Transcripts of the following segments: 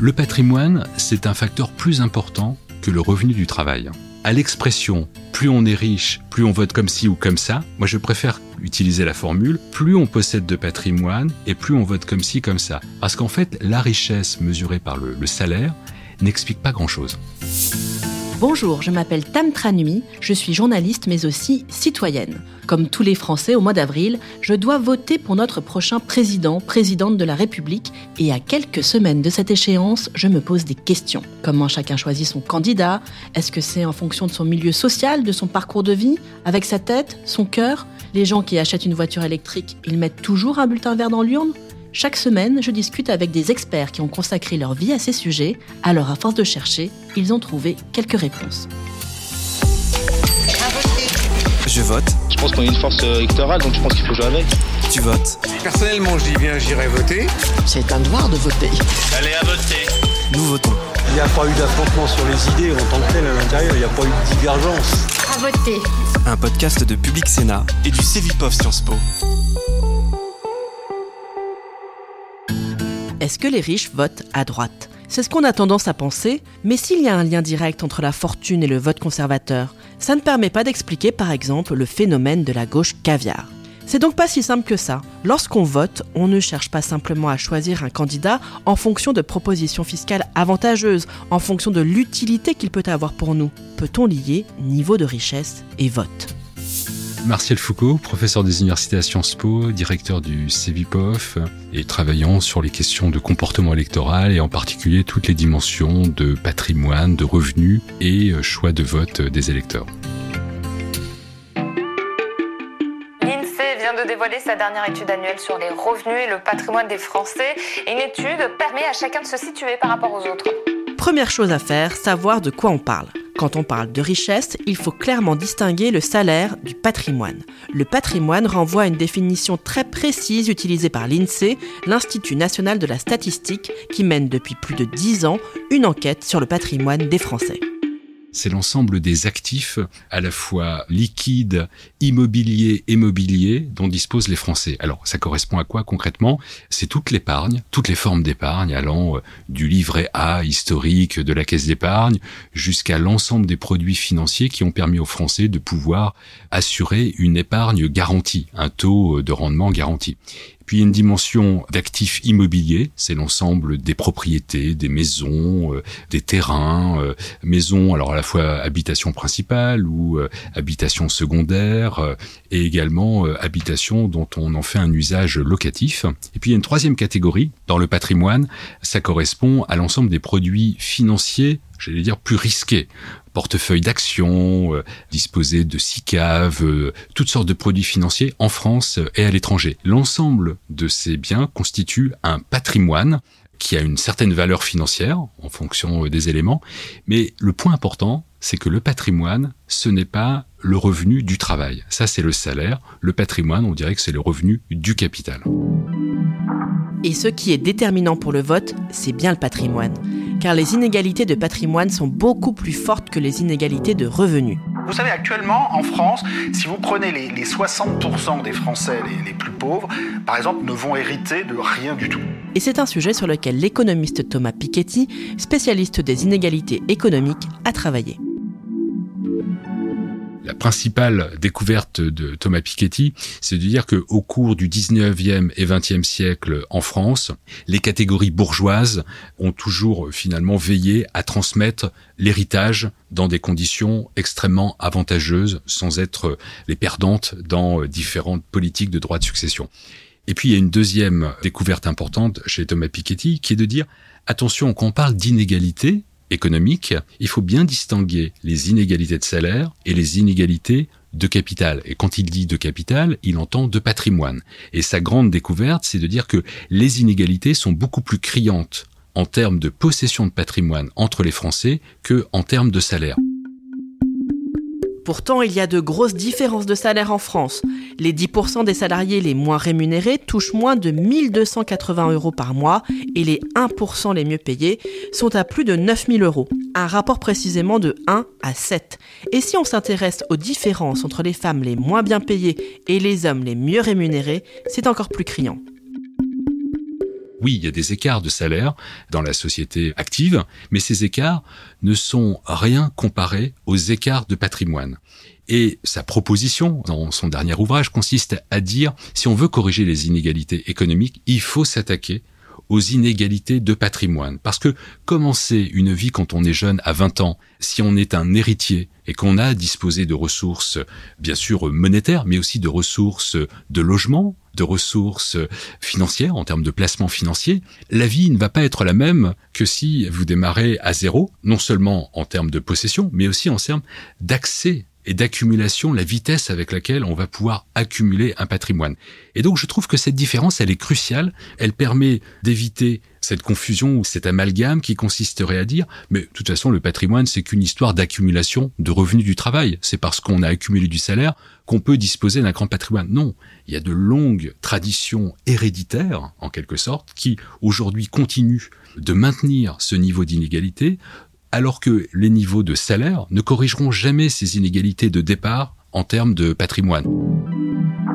Le patrimoine, c'est un facteur plus important que le revenu du travail. À l'expression plus on est riche, plus on vote comme ci ou comme ça, moi je préfère utiliser la formule plus on possède de patrimoine et plus on vote comme ci, comme ça. Parce qu'en fait, la richesse mesurée par le, le salaire n'explique pas grand-chose. Bonjour, je m'appelle Tam Tranui, je suis journaliste mais aussi citoyenne. Comme tous les Français au mois d'avril, je dois voter pour notre prochain président, présidente de la République, et à quelques semaines de cette échéance, je me pose des questions. Comment chacun choisit son candidat? Est-ce que c'est en fonction de son milieu social, de son parcours de vie, avec sa tête, son cœur? Les gens qui achètent une voiture électrique, ils mettent toujours un bulletin vert dans l'urne? Chaque semaine, je discute avec des experts qui ont consacré leur vie à ces sujets, alors à force de chercher, ils ont trouvé quelques réponses. Je vote. Je pense qu'on est une force électorale, donc je pense qu'il faut jouer avec. Tu votes. Personnellement, je dis bien, j'irai voter. C'est un devoir de voter. Allez à voter. Nous votons. Il n'y a pas eu d'affrontement sur les idées en tant que tel à l'intérieur, il n'y a pas eu de divergence. À voter. Un podcast de Public Sénat et du Cevipof Sciences Po. Est-ce que les riches votent à droite? C'est ce qu'on a tendance à penser, mais s'il y a un lien direct entre la fortune et le vote conservateur, ça ne permet pas d'expliquer par exemple le phénomène de la gauche caviar. C'est donc pas si simple que ça. Lorsqu'on vote, on ne cherche pas simplement à choisir un candidat en fonction de propositions fiscales avantageuses, en fonction de l'utilité qu'il peut avoir pour nous. Peut-on lier niveau de richesse et vote? Martial Foucault, professeur des universités à Sciences Po, directeur du CEVIPOF et travaillant sur les questions de comportement électoral et en particulier toutes les dimensions de patrimoine, de revenus et euh, choix de vote des électeurs. L'INSEE vient de dévoiler sa dernière étude annuelle sur les revenus et le patrimoine des Français. Et une étude permet à chacun de se situer par rapport aux autres. Première chose à faire, savoir de quoi on parle. Quand on parle de richesse, il faut clairement distinguer le salaire du patrimoine. Le patrimoine renvoie à une définition très précise utilisée par l'INSEE, l'Institut national de la statistique, qui mène depuis plus de 10 ans une enquête sur le patrimoine des Français c'est l'ensemble des actifs à la fois liquides, immobiliers et mobiliers dont disposent les Français. Alors, ça correspond à quoi concrètement? C'est toute l'épargne, toutes les formes d'épargne allant euh, du livret A historique de la caisse d'épargne jusqu'à l'ensemble des produits financiers qui ont permis aux Français de pouvoir assurer une épargne garantie, un taux de rendement garanti. Puis une dimension d'actifs immobiliers, c'est l'ensemble des propriétés, des maisons, euh, des terrains, euh, maisons alors à la fois habitation principale ou euh, habitation secondaire, et également habitation dont on en fait un usage locatif. Et puis il y a une troisième catégorie dans le patrimoine, ça correspond à l'ensemble des produits financiers j'allais dire, plus risqués portefeuille d'actions, euh, disposer de SICAV, euh, toutes sortes de produits financiers en France et à l'étranger. L'ensemble de ces biens constitue un patrimoine qui a une certaine valeur financière en fonction euh, des éléments, mais le point important, c'est que le patrimoine, ce n'est pas le revenu du travail. Ça, c'est le salaire. Le patrimoine, on dirait que c'est le revenu du capital. Et ce qui est déterminant pour le vote, c'est bien le patrimoine car les inégalités de patrimoine sont beaucoup plus fortes que les inégalités de revenus. Vous savez, actuellement, en France, si vous prenez les, 60% des Français les, les plus pauvres, par exemple, ne vont hériter de rien du tout. Et c'est un sujet sur lequel l'économiste Thomas Piketty, spécialiste des inégalités économiques, a travaillé la principale découverte de Thomas Piketty, c'est de dire que au cours du 19e et 20e siècle en France, les catégories bourgeoises ont toujours finalement veillé à transmettre l'héritage dans des conditions extrêmement avantageuses sans être les perdantes dans différentes politiques de droit de succession. Et puis il y a une deuxième découverte importante chez Thomas Piketty qui est de dire attention quand on parle d'inégalité, économique, il faut bien distinguer les inégalités de salaire et les inégalités de capital. Et quand il dit de capital, il entend de patrimoine. Et sa grande découverte, c'est de dire que les inégalités sont beaucoup plus criantes en termes de possession de patrimoine entre les Français que en termes de salaire. Pourtant, il y a de grosses différences de salaire en France. Les 10% des salariés les moins rémunérés touchent moins de 1280 euros par mois et les 1% les mieux payés sont à plus de 9000 euros. Un rapport précisément de 1 à 7. Et si on s'intéresse aux différences entre les femmes les moins bien payées et les hommes les mieux rémunérés, c'est encore plus criant. Oui, il y a des écarts de salaire dans la société active, mais ces écarts ne sont rien comparés aux écarts de patrimoine. Et sa proposition dans son dernier ouvrage consiste à dire, si on veut corriger les inégalités économiques, il faut s'attaquer aux inégalités de patrimoine. Parce que commencer une vie quand on est jeune à 20 ans, si on est un héritier et qu'on a disposé de ressources, bien sûr monétaires, mais aussi de ressources de logement, de ressources financières en termes de placement financier, la vie ne va pas être la même que si vous démarrez à zéro, non seulement en termes de possession, mais aussi en termes d'accès et d'accumulation, la vitesse avec laquelle on va pouvoir accumuler un patrimoine. Et donc je trouve que cette différence, elle est cruciale, elle permet d'éviter cette confusion ou cet amalgame qui consisterait à dire, mais de toute façon le patrimoine c'est qu'une histoire d'accumulation de revenus du travail, c'est parce qu'on a accumulé du salaire qu'on peut disposer d'un grand patrimoine. Non, il y a de longues traditions héréditaires, en quelque sorte, qui aujourd'hui continuent de maintenir ce niveau d'inégalité, alors que les niveaux de salaire ne corrigeront jamais ces inégalités de départ en termes de patrimoine.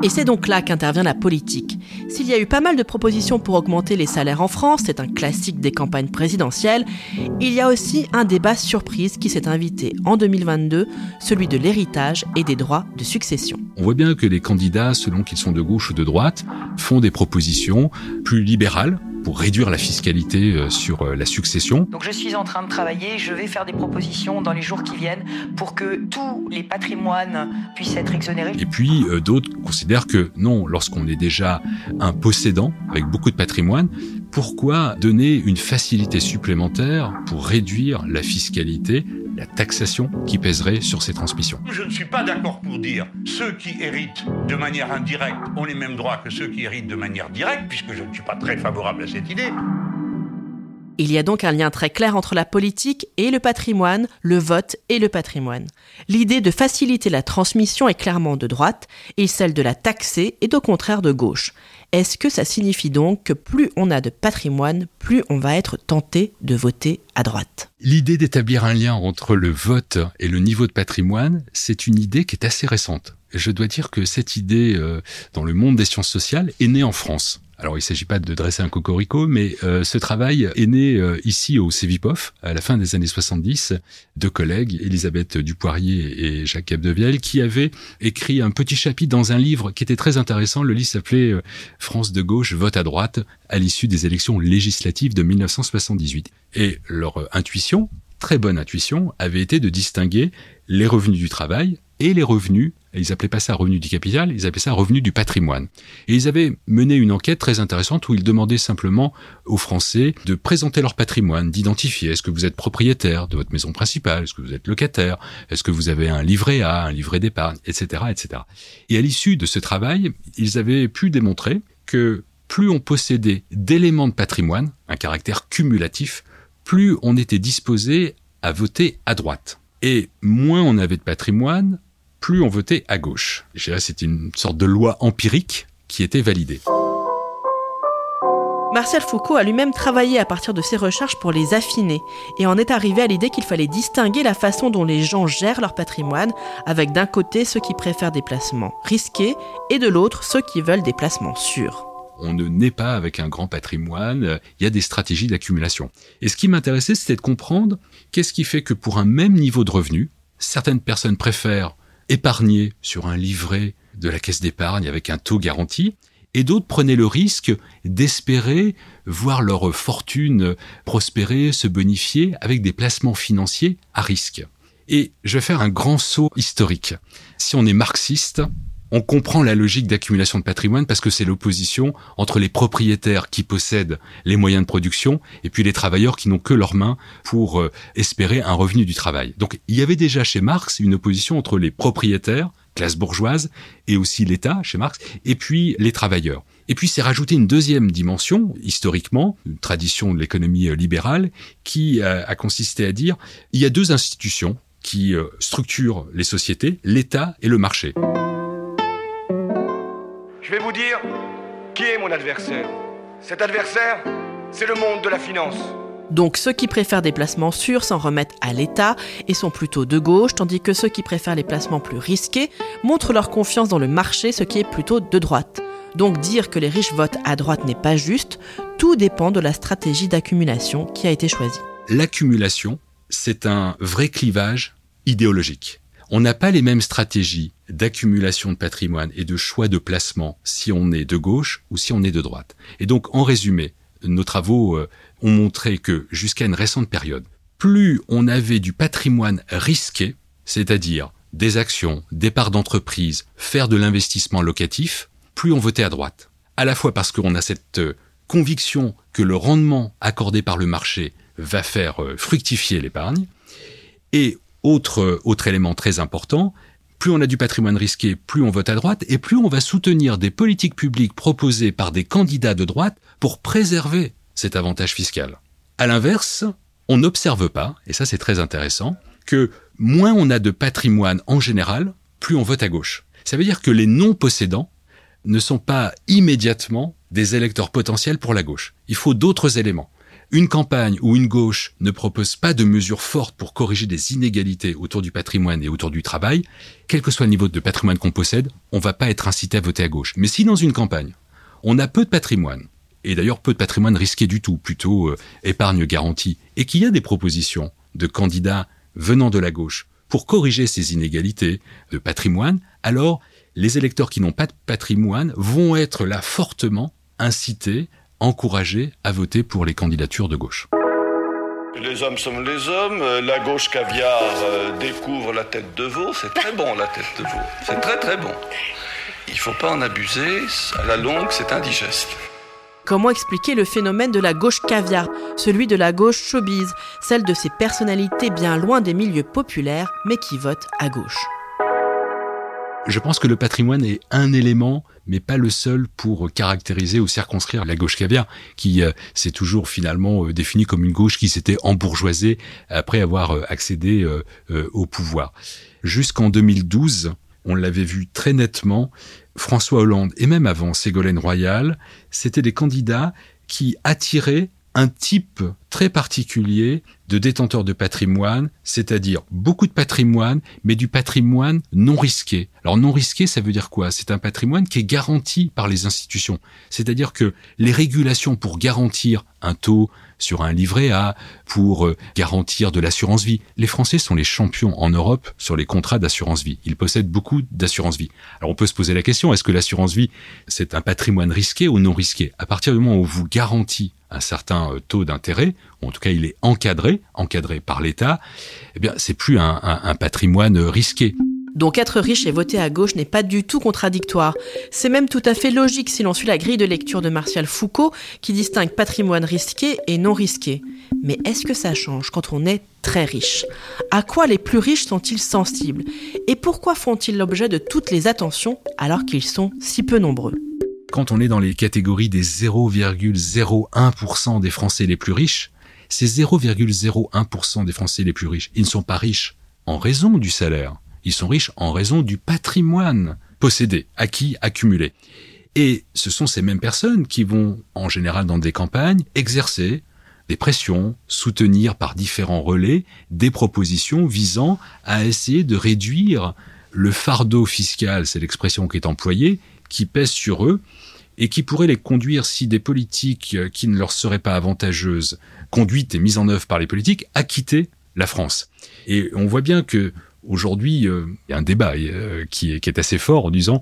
Et c'est donc là qu'intervient la politique. S'il y a eu pas mal de propositions pour augmenter les salaires en France, c'est un classique des campagnes présidentielles, il y a aussi un débat surprise qui s'est invité en 2022, celui de l'héritage et des droits de succession. On voit bien que les candidats, selon qu'ils sont de gauche ou de droite, font des propositions plus libérales pour réduire la fiscalité euh, sur euh, la succession. Donc je suis en train de travailler, je vais faire des propositions dans les jours qui viennent pour que tous les patrimoines puissent être exonérés. Et puis euh, d'autres considèrent que non, lorsqu'on est déjà un possédant avec beaucoup de patrimoine, pourquoi donner une facilité supplémentaire pour réduire la fiscalité la taxation qui pèserait sur ces transmissions. Je ne suis pas d'accord pour dire ceux qui héritent de manière indirecte ont les mêmes droits que ceux qui héritent de manière directe, puisque je ne suis pas très favorable à cette idée. Il y a donc un lien très clair entre la politique et le patrimoine, le vote et le patrimoine. L'idée de faciliter la transmission est clairement de droite et celle de la taxer est au contraire de gauche. Est-ce que ça signifie donc que plus on a de patrimoine, plus on va être tenté de voter à droite? L'idée d'établir un lien entre le vote et le niveau de patrimoine, c'est une idée qui est assez récente. Je dois dire que cette idée, euh, dans le monde des sciences sociales, est née en France. Alors il ne s'agit pas de dresser un cocorico, mais euh, ce travail est né euh, ici au CEVIPOF à la fin des années 70, deux collègues, Elisabeth Dupoirier et Jacques Capdevielle, qui avaient écrit un petit chapitre dans un livre qui était très intéressant. Le livre s'appelait euh, France de gauche, vote à droite, à l'issue des élections législatives de 1978. Et leur intuition, très bonne intuition, avait été de distinguer les revenus du travail et les revenus ils appelaient pas ça revenu du capital, ils appelaient ça revenu du patrimoine. Et ils avaient mené une enquête très intéressante où ils demandaient simplement aux Français de présenter leur patrimoine, d'identifier est-ce que vous êtes propriétaire de votre maison principale, est-ce que vous êtes locataire, est-ce que vous avez un livret A, un livret d'épargne, etc., etc. Et à l'issue de ce travail, ils avaient pu démontrer que plus on possédait d'éléments de patrimoine, un caractère cumulatif, plus on était disposé à voter à droite. Et moins on avait de patrimoine, plus on votait à gauche. C'était une sorte de loi empirique qui était validée. Martial Foucault a lui-même travaillé à partir de ses recherches pour les affiner et en est arrivé à l'idée qu'il fallait distinguer la façon dont les gens gèrent leur patrimoine avec d'un côté ceux qui préfèrent des placements risqués et de l'autre ceux qui veulent des placements sûrs. On ne naît pas avec un grand patrimoine, il y a des stratégies d'accumulation. Et ce qui m'intéressait, c'était de comprendre qu'est-ce qui fait que pour un même niveau de revenu, certaines personnes préfèrent épargner sur un livret de la caisse d'épargne avec un taux garanti, et d'autres prenaient le risque d'espérer voir leur fortune prospérer, se bonifier avec des placements financiers à risque. Et je vais faire un grand saut historique. Si on est marxiste, on comprend la logique d'accumulation de patrimoine parce que c'est l'opposition entre les propriétaires qui possèdent les moyens de production et puis les travailleurs qui n'ont que leurs mains pour euh, espérer un revenu du travail. Donc il y avait déjà chez Marx une opposition entre les propriétaires, classe bourgeoise, et aussi l'État chez Marx, et puis les travailleurs. Et puis c'est rajouté une deuxième dimension, historiquement, une tradition de l'économie euh, libérale, qui euh, a consisté à dire il y a deux institutions qui structurent les sociétés, l'État et le marché. Je vais vous dire qui est mon adversaire. Cet adversaire, c'est le monde de la finance. Donc ceux qui préfèrent des placements sûrs s'en remettent à l'État et sont plutôt de gauche, tandis que ceux qui préfèrent les placements plus risqués montrent leur confiance dans le marché, ce qui est plutôt de droite. Donc dire que les riches votent à droite n'est pas juste, tout dépend de la stratégie d'accumulation qui a été choisie. L'accumulation, c'est un vrai clivage idéologique. On n'a pas les mêmes stratégies d'accumulation de patrimoine et de choix de placement si on est de gauche ou si on est de droite. Et donc, en résumé, nos travaux euh, ont montré que jusqu'à une récente période, plus on avait du patrimoine risqué, c'est-à-dire des actions, des parts d'entreprise, faire de l'investissement locatif, plus on votait à droite. À la fois parce qu'on a cette euh, conviction que le rendement accordé par le marché va faire euh, fructifier l'épargne, et autre, autre élément très important, plus on a du patrimoine risqué, plus on vote à droite, et plus on va soutenir des politiques publiques proposées par des candidats de droite pour préserver cet avantage fiscal. À l'inverse, on n'observe pas, et ça c'est très intéressant, que moins on a de patrimoine en général, plus on vote à gauche. Ça veut dire que les non-possédants ne sont pas immédiatement des électeurs potentiels pour la gauche. Il faut d'autres éléments. Une campagne où une gauche ne propose pas de mesures fortes pour corriger des inégalités autour du patrimoine et autour du travail, quel que soit le niveau de patrimoine qu'on possède, on va pas être incité à voter à gauche. Mais si dans une campagne, on a peu de patrimoine, et d'ailleurs peu de patrimoine risqué du tout, plutôt euh, épargne garantie, et qu'il y a des propositions de candidats venant de la gauche pour corriger ces inégalités de patrimoine, alors les électeurs qui n'ont pas de patrimoine vont être là fortement incités, encouragés à voter pour les candidatures de gauche. Les hommes sont les hommes, la gauche caviar euh, découvre la tête de veau, c'est très bon la tête de veau, c'est très très bon. Il faut pas en abuser, à la longue c'est indigeste. Comment expliquer le phénomène de la gauche caviar, celui de la gauche showbiz, celle de ces personnalités bien loin des milieux populaires mais qui votent à gauche? Je pense que le patrimoine est un élément, mais pas le seul pour caractériser ou circonscrire la gauche caviar, qui euh, s'est toujours finalement euh, définie comme une gauche qui s'était embourgeoisée après avoir euh, accédé au pouvoir. Jusqu'en 2012, on l'avait vu très nettement, François Hollande et même avant Ségolène Royal, c'était des candidats qui attiraient un type très particulier de détenteurs de patrimoine, c'est-à-dire beaucoup de patrimoine, mais du patrimoine non risqué. Alors non risqué, ça veut dire quoi? C'est un patrimoine qui est garanti par les institutions. C'est-à-dire que les régulations pour garantir un taux sur un livret A, pour euh, garantir de l'assurance vie. Les Français sont les champions en Europe sur les contrats d'assurance vie. Ils possèdent beaucoup d'assurance vie. Alors on peut se poser la question, est-ce que l'assurance vie, c'est un patrimoine risqué ou non risqué? À partir du moment où vous garantit un certain euh, taux d'intérêt, ou en tout cas il est encadré, encadré par l'État, eh bien c'est plus un, un patrimoine risqué. Donc être riche et voter à gauche n'est pas du tout contradictoire. C'est même tout à fait logique si l'on suit la grille de lecture de Martial Foucault qui distingue patrimoine risqué et non risqué. Mais est-ce que ça change quand on est très riche? À quoi les plus riches sont-ils sensibles? Et pourquoi font-ils l'objet de toutes les attentions alors qu'ils sont si peu nombreux? Quand on est dans les catégories des 0,01% des Français les plus riches, ces 0,01% des Français les plus riches, ils ne sont pas riches en raison du salaire. Ils sont riches en raison du patrimoine possédé, acquis, accumulé. Et ce sont ces mêmes personnes qui vont, en général dans des campagnes, exercer des pressions, soutenir par différents relais des propositions visant à essayer de réduire le fardeau fiscal, c'est l'expression qui est employée, qui pèse sur eux et qui pourrait les conduire, si des politiques euh, qui ne leur seraient pas avantageuses, conduites et mises en œuvre par les politiques, à quitter la France. Et on voit bien que aujourd'hui, euh, il y a un débat euh, qui est assez fort en disant,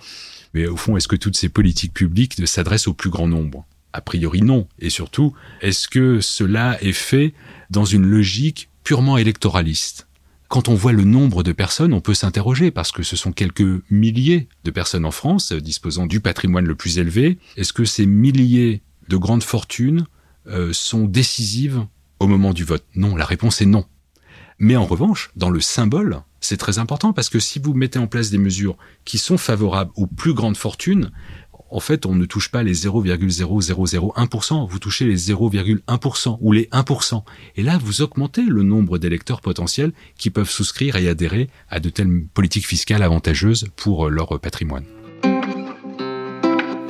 mais au fond, est-ce que toutes ces politiques publiques s'adressent au plus grand nombre? A priori non. Et surtout, est-ce que cela est fait dans une logique purement électoraliste? Quand on voit le nombre de personnes, on peut s'interroger parce que ce sont quelques milliers de personnes en France euh, disposant du patrimoine le plus élevé. Est-ce que ces milliers de grandes fortunes euh, sont décisives au moment du vote? Non, la réponse est non. Mais en revanche, dans le symbole, c'est très important parce que si vous mettez en place des mesures qui sont favorables aux plus grandes fortunes, en fait, on ne touche pas les 0,0001%, vous touchez les 0,1% ou les 1%. Et là, vous augmentez le nombre d'électeurs potentiels qui peuvent souscrire et adhérer à de telles politiques fiscales avantageuses pour leur patrimoine.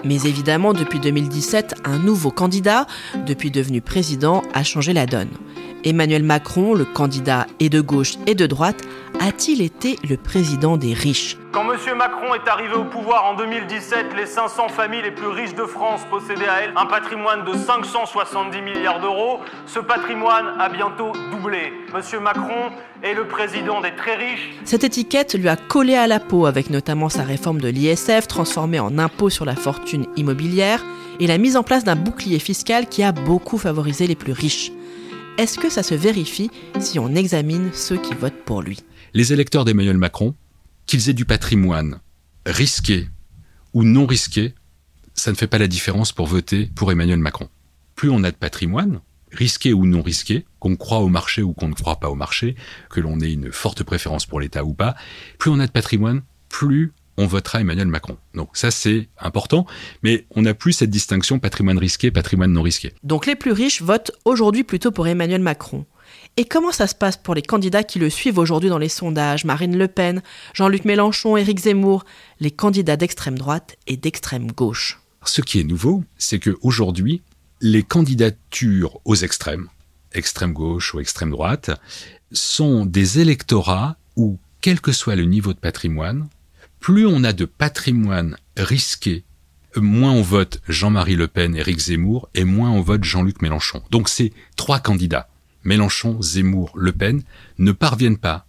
Mais évidemment, depuis 2017, un nouveau candidat, depuis devenu président, a changé la donne. Emmanuel Macron, le candidat et de gauche et de droite, a-t-il été le président des riches? Quand M. Macron est arrivé au pouvoir en 2017, les 500 familles les plus riches de France possédaient à elles un patrimoine de 570 milliards d'euros. Ce patrimoine a bientôt doublé. M. Macron est le président des très riches. Cette étiquette lui a collé à la peau avec notamment sa réforme de l'ISF transformée en impôt sur la fortune immobilière et la mise en place d'un bouclier fiscal qui a beaucoup favorisé les plus riches. Est-ce que ça se vérifie si on examine ceux qui votent pour lui? Les électeurs d'Emmanuel Macron qu'ils aient du patrimoine risqué ou non risqué, ça ne fait pas la différence pour voter pour Emmanuel Macron. Plus on a de patrimoine, risqué ou non risqué, qu'on croit au marché ou qu'on ne croit pas au marché, que l'on ait une forte préférence pour l'État ou pas, plus on a de patrimoine, plus on votera Emmanuel Macron. Donc ça c'est important, mais on n'a plus cette distinction patrimoine risqué, patrimoine non risqué. Donc les plus riches votent aujourd'hui plutôt pour Emmanuel Macron. Et comment ça se passe pour les candidats qui le suivent aujourd'hui dans les sondages? Marine Le Pen, Jean-Luc Mélenchon, Éric Zemmour, les candidats d'extrême droite et d'extrême gauche Ce qui est nouveau, c'est qu'aujourd'hui, les candidatures aux extrêmes, extrême gauche ou extrême droite, sont des électorats où, quel que soit le niveau de patrimoine, plus on a de patrimoine risqué, moins on vote Jean-Marie Le Pen, Éric Zemmour, et moins on vote Jean-Luc Mélenchon. Donc c'est trois candidats. Mélenchon, Zemmour, Le Pen ne parviennent pas,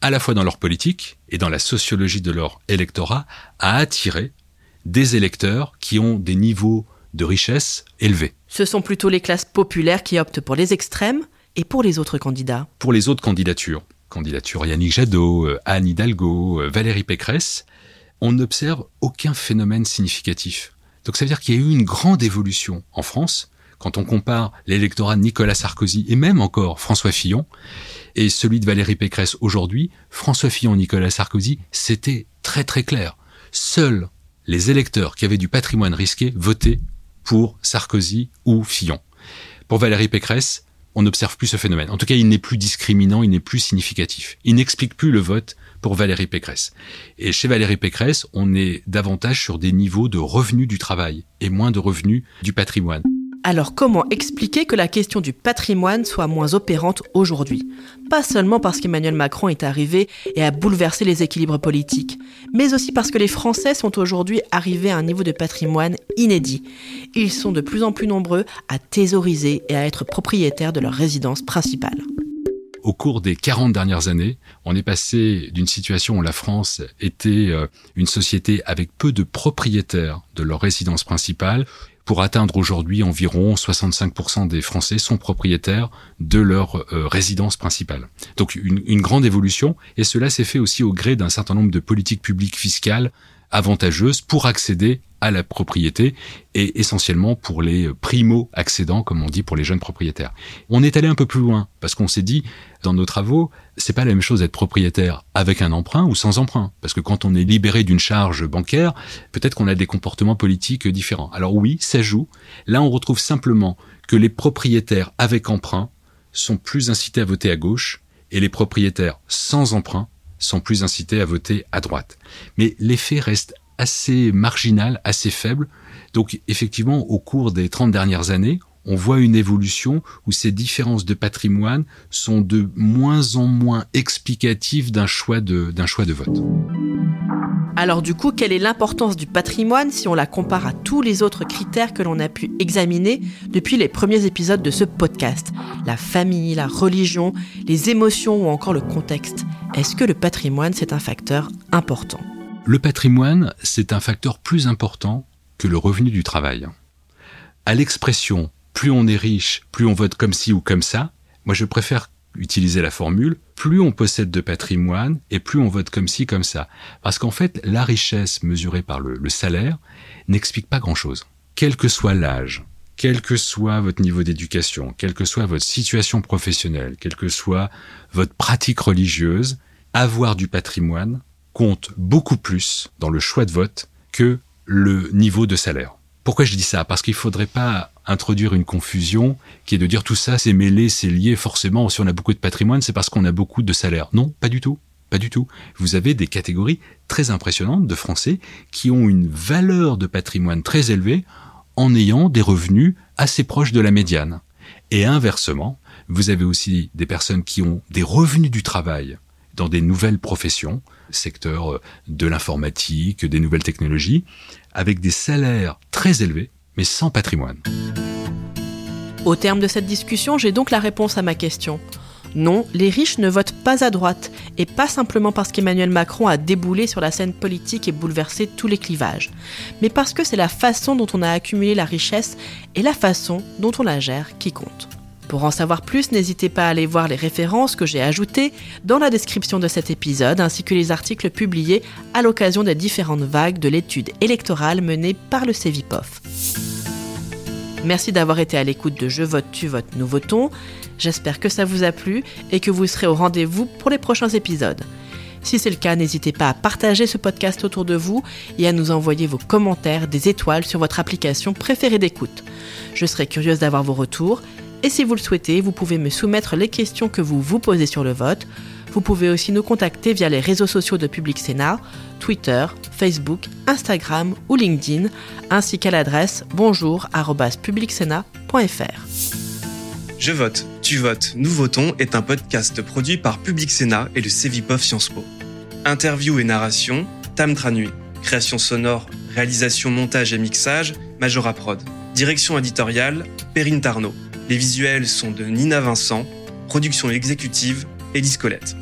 à la fois dans leur politique et dans la sociologie de leur électorat, à attirer des électeurs qui ont des niveaux de richesse élevés. Ce sont plutôt les classes populaires qui optent pour les extrêmes et pour les autres candidats. Pour les autres candidatures, candidature Yannick Jadot, euh, Anne Hidalgo, euh, Valérie Pécresse, on n'observe aucun phénomène significatif. Donc ça veut dire qu'il y a eu une grande évolution en France quand on compare l'électorat de Nicolas Sarkozy et même encore François Fillon et celui de Valérie Pécresse aujourd'hui, François Fillon, Nicolas Sarkozy, c'était très très clair. Seuls les électeurs qui avaient du patrimoine risqué votaient pour Sarkozy ou Fillon. Pour Valérie Pécresse, on n'observe plus ce phénomène. En tout cas, il n'est plus discriminant, il n'est plus significatif. Il n'explique plus le vote pour Valérie Pécresse. Et chez Valérie Pécresse, on est davantage sur des niveaux de revenus du travail et moins de revenus du patrimoine. Alors comment expliquer que la question du patrimoine soit moins opérante aujourd'hui? Pas seulement parce qu'Emmanuel Macron est arrivé et a bouleversé les équilibres politiques, mais aussi parce que les Français sont aujourd'hui arrivés à un niveau de patrimoine inédit. Ils sont de plus en plus nombreux à thésauriser et à être propriétaires de leur résidence principale au cours des 40 dernières années, on est passé d'une situation où la France était euh, une société avec peu de propriétaires de leur résidence principale pour atteindre aujourd'hui environ 65% des Français sont propriétaires de leur euh, résidence principale. Donc une, une grande évolution, et cela s'est fait aussi au gré d'un certain nombre de politiques publiques fiscales avantageuses pour accéder à la propriété et essentiellement pour les primo-accédants, comme on dit pour les jeunes propriétaires. On est allé un peu plus loin parce qu'on s'est dit dans nos travaux, c'est pas la même chose d'être propriétaire avec un emprunt ou sans emprunt. Parce que quand on est libéré d'une charge bancaire, peut-être qu'on a des comportements politiques différents. Alors oui, ça joue. Là, on retrouve simplement que les propriétaires avec emprunt sont plus incités à voter à gauche et les propriétaires sans emprunt sont plus incités à voter à droite. Mais l'effet reste assez marginal, assez faible. Donc effectivement, au cours des 30 dernières années, on voit une évolution où ces différences de patrimoine sont de moins en moins explicatives d'un choix de, choix de vote. Alors du coup, quelle est l'importance du patrimoine si on la compare à tous les autres critères que l'on a pu examiner depuis les premiers épisodes de ce podcast? La famille, la religion, les émotions ou encore le contexte. Est-ce que le patrimoine, c'est un facteur important? Le patrimoine, c'est un facteur plus important que le revenu du travail. À l'expression plus on est riche, plus on vote comme ci ou comme ça, moi je préfère utiliser la formule, plus on possède de patrimoine et plus on vote comme ci, comme ça. Parce qu'en fait, la richesse mesurée par le, le salaire n'explique pas grand-chose. Quel que soit l'âge, quel que soit votre niveau d'éducation, quelle que soit votre situation professionnelle, quelle que soit votre pratique religieuse, avoir du patrimoine compte beaucoup plus dans le choix de vote que le niveau de salaire. Pourquoi je dis ça? Parce qu'il faudrait pas introduire une confusion qui est de dire tout ça c'est mêlé, c'est lié forcément. Si on a beaucoup de patrimoine, c'est parce qu'on a beaucoup de salaire. Non, pas du tout. Pas du tout. Vous avez des catégories très impressionnantes de Français qui ont une valeur de patrimoine très élevée en ayant des revenus assez proches de la médiane. Et inversement, vous avez aussi des personnes qui ont des revenus du travail dans des nouvelles professions, secteur euh, de l'informatique, des nouvelles technologies, avec des salaires très élevés, mais sans patrimoine. Au terme de cette discussion, j'ai donc la réponse à ma question. Non, les riches ne votent pas à droite, et pas simplement parce qu'Emmanuel Macron a déboulé sur la scène politique et bouleversé tous les clivages, mais parce que c'est la façon dont on a accumulé la richesse et la façon dont on la gère qui compte. Pour en savoir plus, n'hésitez pas à aller voir les références que j'ai ajoutées dans la description de cet épisode, ainsi que les articles publiés à l'occasion des différentes vagues de l'étude électorale menée par le CEVIPOF. Merci d'avoir été à l'écoute de Je vote, tu votes, nous votons. J'espère que ça vous a plu et que vous serez au rendez-vous pour les prochains épisodes. Si c'est le cas, n'hésitez pas à partager ce podcast autour de vous et à nous envoyer vos commentaires, des étoiles sur votre application préférée d'écoute. Je serai curieuse d'avoir vos retours et si vous le souhaitez, vous pouvez me soumettre les questions que vous vous posez sur le vote. Vous pouvez aussi nous contacter via les réseaux sociaux de Public Sénat, Twitter, Facebook, Instagram ou LinkedIn, ainsi qu'à l'adresse bonjour@publicsénat.fr. Je vote, tu votes, nous votons est un podcast produit par Public Sénat et le Cevipof Sciences Po. Interview et narration, Tam Tranui. Création sonore, réalisation, montage et mixage, Majora Prod. Direction éditoriale, Perrine Tarnot. Les visuels sont de Nina Vincent. Production exécutive, Élise Colette.